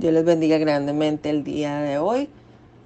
Dios les bendiga grandemente el día de hoy.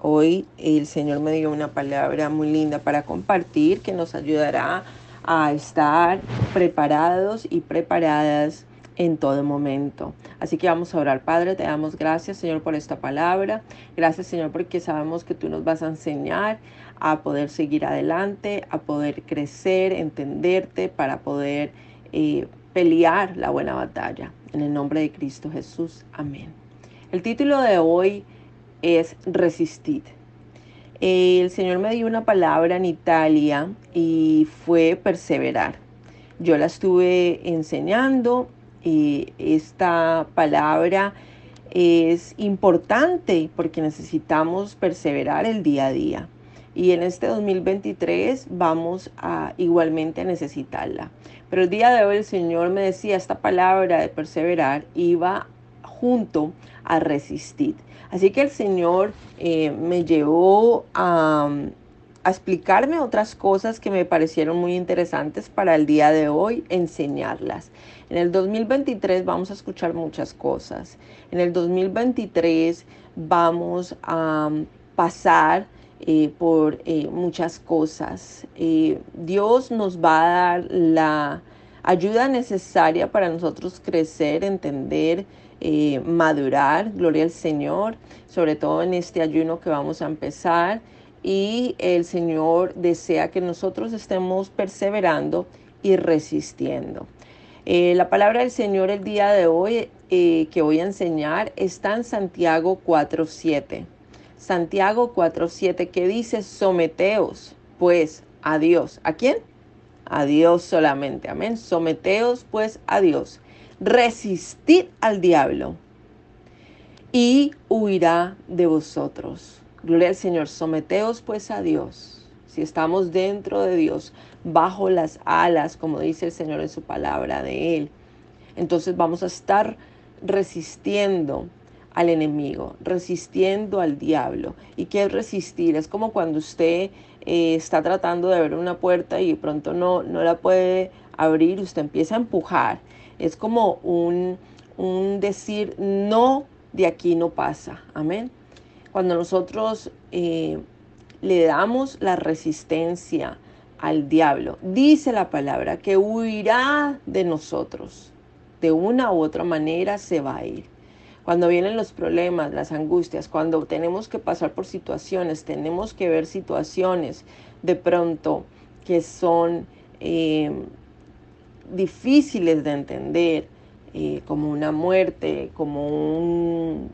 Hoy el Señor me dio una palabra muy linda para compartir que nos ayudará a estar preparados y preparadas en todo momento. Así que vamos a orar. Padre, te damos gracias, Señor, por esta palabra. Gracias, Señor, porque sabemos que tú nos vas a enseñar a poder seguir adelante, a poder crecer, entenderte, para poder eh, pelear la buena batalla. En el nombre de Cristo Jesús. Amén. El título de hoy es Resistir. El Señor me dio una palabra en Italia y fue perseverar. Yo la estuve enseñando y esta palabra es importante porque necesitamos perseverar el día a día. Y en este 2023 vamos a igualmente a necesitarla. Pero el día de hoy el Señor me decía esta palabra de perseverar iba junto a resistir. Así que el Señor eh, me llevó a, explicarme otras cosas que me parecieron muy interesantes para el día de hoy, enseñarlas. En el 2023 vamos a escuchar muchas cosas. En el 2023 vamos a pasar eh, por eh, muchas cosas. Dios nos va a dar la ayuda necesaria para nosotros crecer, entender, eh, madurar, gloria al Señor, sobre todo en este ayuno que vamos a empezar. Y el Señor desea que nosotros estemos perseverando y resistiendo. Eh, la palabra del Señor el día de hoy eh, que voy a enseñar está en Santiago 4.7. Santiago 4.7 que dice, someteos pues a Dios. ¿A quién? A Dios solamente. Amén. Someteos pues a Dios resistid al diablo y huirá de vosotros. Gloria al Señor, someteos pues a Dios. Si estamos dentro de Dios, bajo las alas, como dice el Señor en su palabra de Él, entonces vamos a estar resistiendo al enemigo, resistiendo al diablo. ¿Y qué es resistir? Es como cuando usted eh, está tratando de abrir una puerta y pronto no, no la puede abrir, usted empieza a empujar es como un, decir, no, de aquí no pasa. Amén. Cuando nosotros eh, le damos la resistencia al diablo, dice la palabra que huirá de nosotros. De una u otra manera se va a ir. Cuando vienen los problemas, las angustias, cuando tenemos que pasar por situaciones, tenemos que ver situaciones de pronto que son eh, difíciles de entender, eh, como una muerte, como un,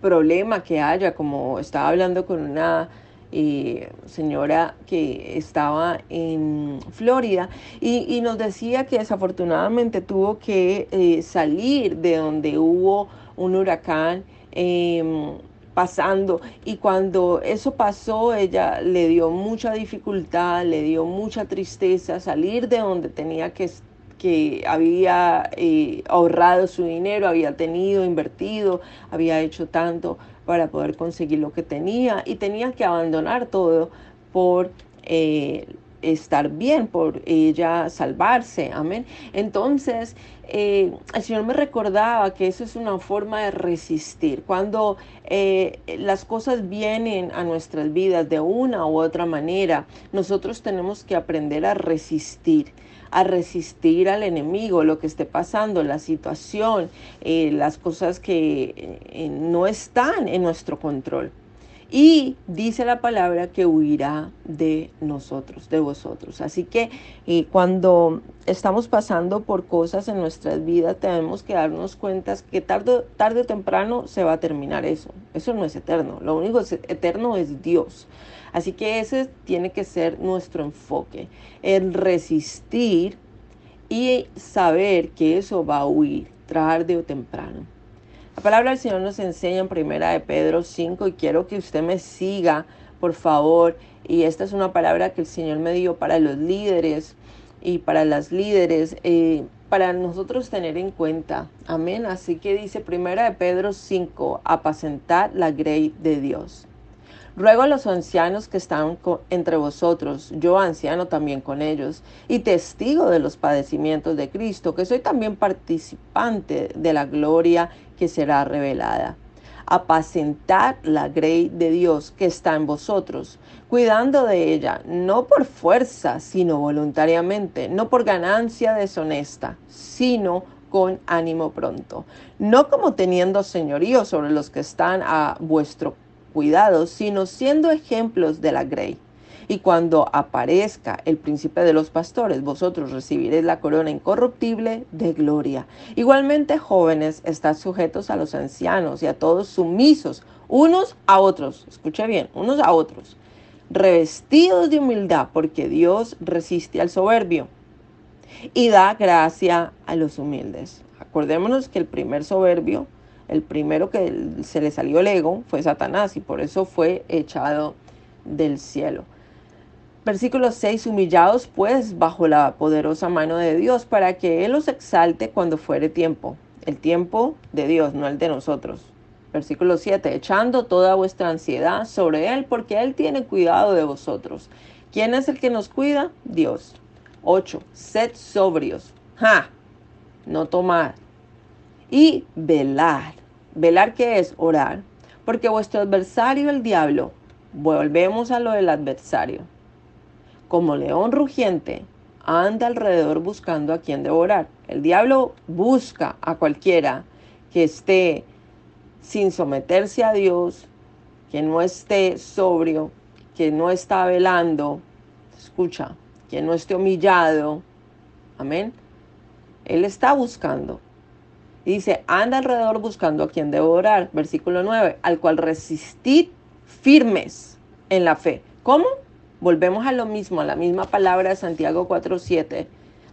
problema que haya, como estaba hablando con una eh, señora que estaba en Florida y, nos decía que desafortunadamente tuvo que eh, salir de donde hubo un huracán em, pasando. Y cuando eso pasó ella le dio mucha dificultad, le dio mucha tristeza salir de donde tenía que que había eh, ahorrado su dinero, había tenido, invertido, había hecho tanto para poder conseguir lo que tenía. Y tenía que abandonar todo por eh, estar bien, por ella salvarse, amén. Entonces, eh, el Señor me recordaba que eso es una forma de resistir. Cuando eh, las cosas vienen a nuestras vidas de una u otra manera, nosotros tenemos que aprender a resistir a resistir al enemigo, lo que esté pasando, la situación, eh, las cosas que no están en nuestro control. Y dice la palabra que huirá de nosotros, de vosotros. Así que cuando estamos pasando por cosas en nuestras vidas, tenemos que darnos cuenta que tarde, tarde o temprano se va a terminar eso. Eso no es eterno. Lo único es eterno es Dios. Así que ese tiene que ser nuestro enfoque. El resistir y saber que eso va a huir tarde o temprano. La palabra del Señor nos enseña en primera de Pedro 5 y quiero que usted me siga, por favor. Y esta es una palabra que el Señor me dio para los líderes y para las líderes, eh, para nosotros tener en cuenta. Amén. Así que dice primera de Pedro 5, apacentar la grey de Dios. Ruego a los ancianos que están entre vosotros, yo anciano también con ellos, y testigo de los padecimientos de Cristo, que soy también participante de la gloria que será revelada. Apacentar la grey de Dios que está en vosotros, cuidando de ella, no por fuerza, sino voluntariamente, no por ganancia deshonesta, sino con ánimo pronto, no como teniendo señorío sobre los que están a vuestro sino siendo ejemplos de la grey. Y cuando aparezca el príncipe de los pastores, vosotros recibiréis la corona incorruptible de gloria. Igualmente, jóvenes, estad sujetos a los ancianos y a todos sumisos, unos a otros. Escuche bien, unos a otros. Revestidos de humildad, porque Dios resiste al soberbio y da gracia a los humildes. Acordémonos que el primer soberbio, el primero que se le salió el ego fue Satanás y por eso fue echado del cielo. Versículo 6, humillados pues bajo la poderosa mano de Dios para que Él os exalte cuando fuere tiempo. El tiempo de Dios, no el de nosotros. Versículo 7, echando toda vuestra ansiedad sobre Él porque Él tiene cuidado de vosotros. ¿Quién es el que nos cuida? Dios. 8. Sed sobrios. Ja. No tomar. Y velar. ¿Velar qué es? Orar. Porque vuestro adversario, el diablo, volvemos a lo del adversario. Como león rugiente, anda alrededor buscando a quien devorar. El diablo busca a cualquiera que esté sin someterse a Dios, que no esté sobrio, que no está velando. Escucha, que no esté humillado. Amén. Él está buscando. Dice, anda alrededor buscando a quien devorar. Versículo 9, al cual resistid firmes en la fe. ¿Cómo? Volvemos a lo mismo, a la misma palabra de Santiago 4.7.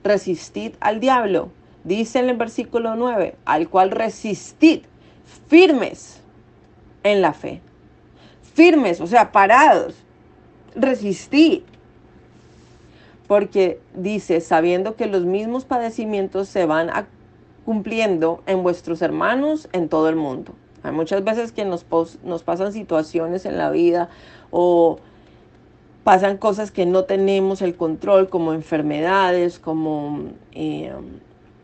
Resistid al diablo. Dice en el versículo 9, al cual resistid firmes en la fe. Firmes, o sea, parados. Resistid porque dice, sabiendo que los mismos padecimientos se van cumpliendo en vuestros hermanos en todo el mundo. Hay muchas veces que nos, nos pasan situaciones en la vida o pasan cosas que no tenemos el control, como enfermedades, como eh,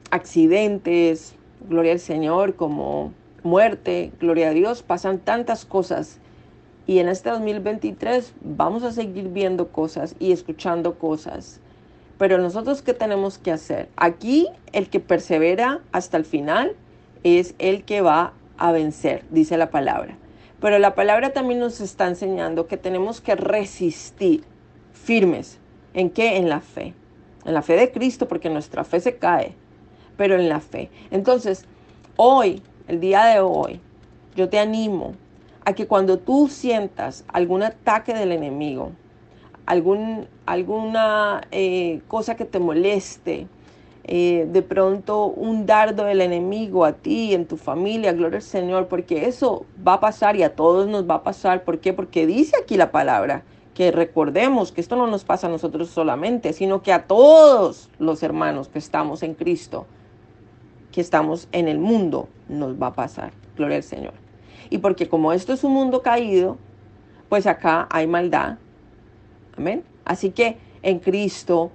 accidentes, gloria al Señor, como muerte, gloria a Dios, pasan tantas cosas y en este 2023 vamos a seguir viendo cosas y escuchando cosas. Pero nosotros, ¿qué tenemos que hacer? Aquí el que persevera hasta el final es el que va a vencer, dice la palabra. Pero la palabra también nos está enseñando que tenemos que resistir firmes. ¿En qué? En la fe. En la fe de Cristo, porque nuestra fe se cae, pero en la fe. Entonces, hoy, el día de hoy, yo te animo a que cuando tú sientas algún ataque del enemigo, algún, alguna eh, cosa que te moleste, eh, de pronto un dardo del enemigo a ti, en tu familia, gloria al Señor, porque eso va a pasar y a todos nos va a pasar. ¿Por qué? Porque dice aquí la palabra que recordemos que esto no nos pasa a nosotros solamente, sino que a todos los hermanos que estamos en Cristo, que estamos en el mundo, nos va a pasar. Gloria al Señor. Y porque como esto es un mundo caído, pues acá hay maldad. Amén. Así que en Cristo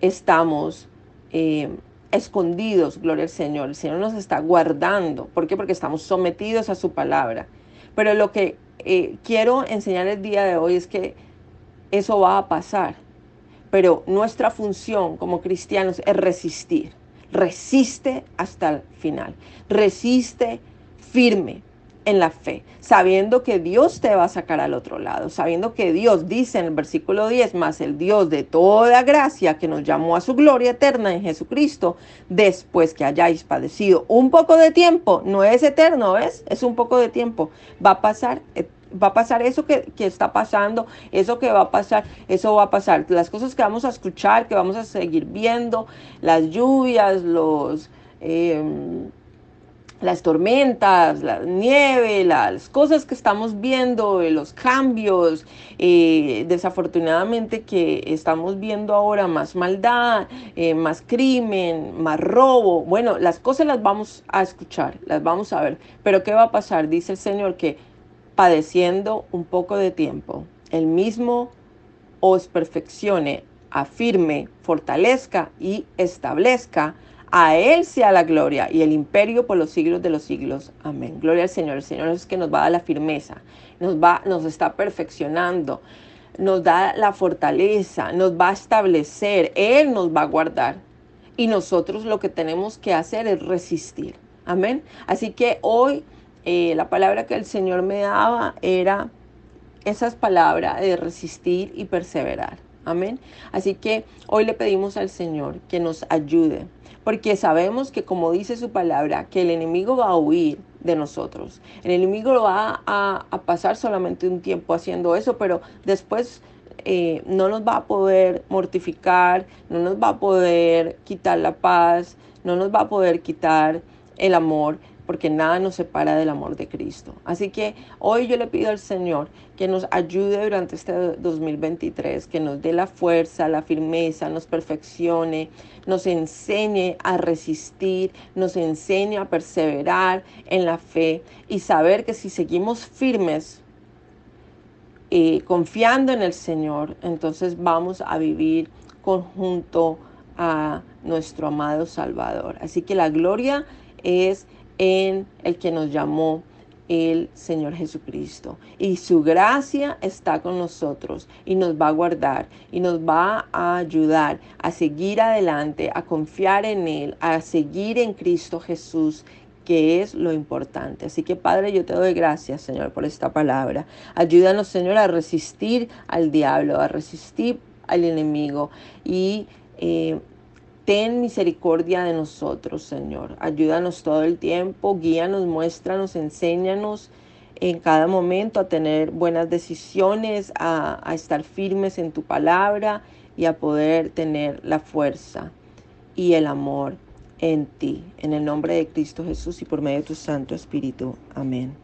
estamos eh, escondidos, gloria al Señor. El Señor nos está guardando. ¿Por qué? Porque estamos sometidos a su palabra. Pero lo que eh, quiero enseñar el día de hoy es que eso va a pasar. Pero nuestra función como cristianos es resistir. Resiste hasta el final. Resiste firme en la fe, sabiendo que Dios te va a sacar al otro lado, sabiendo que Dios dice en el versículo 10, más el Dios de toda gracia que nos llamó a su gloria eterna en Jesucristo, después que hayáis padecido un poco de tiempo, no es eterno, ¿ves? Es un poco de tiempo, va a pasar eh, va a pasar eso que, está pasando, eso que va a pasar, eso va a pasar. Las cosas que vamos a escuchar, que vamos a seguir viendo, las lluvias, los... Em, las tormentas, la nieve, las cosas que estamos viendo, eh, los cambios, eh, desafortunadamente que estamos viendo ahora más maldad, eh, más crimen, más robo. Bueno, las cosas las vamos a escuchar, las vamos a ver. Pero ¿qué va a pasar? Dice el Señor que padeciendo un poco de tiempo, el mismo os perfeccione, afirme, fortalezca y establezca. A Él sea la gloria y el imperio por los siglos de los siglos. Amén. Gloria al Señor. El Señor es que nos va a dar la firmeza, nos, va, nos está perfeccionando, nos da la fortaleza, nos va a establecer, Él nos va a guardar. Y nosotros lo que tenemos que hacer es resistir. Amén. Así que hoy eh, la palabra que el Señor me daba era esas palabras de resistir y perseverar. Amén. Así que hoy le pedimos al Señor que nos ayude, porque sabemos que como dice su palabra, que el enemigo va a huir de nosotros. El enemigo lo va a, pasar solamente un tiempo haciendo eso, pero después eh, no nos va a poder mortificar, no nos va a poder quitar la paz, no nos va a poder quitar el amor, porque nada nos separa del amor de Cristo. Así que hoy yo le pido al Señor que nos ayude durante este 2023, que nos dé la fuerza, la firmeza, nos perfeccione, nos enseñe a resistir, nos enseñe a perseverar en la fe y saber que si seguimos firmes, eh, confiando en el Señor, entonces vamos a vivir conjunto a nuestro amado Salvador. Así que la gloria es en el que nos llamó el Señor Jesucristo. Y su gracia está con nosotros y nos va a guardar y nos va a ayudar a seguir adelante, a confiar en Él, a seguir en Cristo Jesús que es lo importante. Así que Padre, yo te doy gracias, Señor, por esta palabra. Ayúdanos, Señor, a resistir al diablo, a resistir al enemigo y eh, Ten misericordia de nosotros, Señor. Ayúdanos todo el tiempo, guíanos, muéstranos, enséñanos en cada momento a tener buenas decisiones, a, a estar firmes en tu palabra y a poder tener la fuerza y el amor en ti. En el nombre de Cristo Jesús y por medio de tu Santo Espíritu. Amén.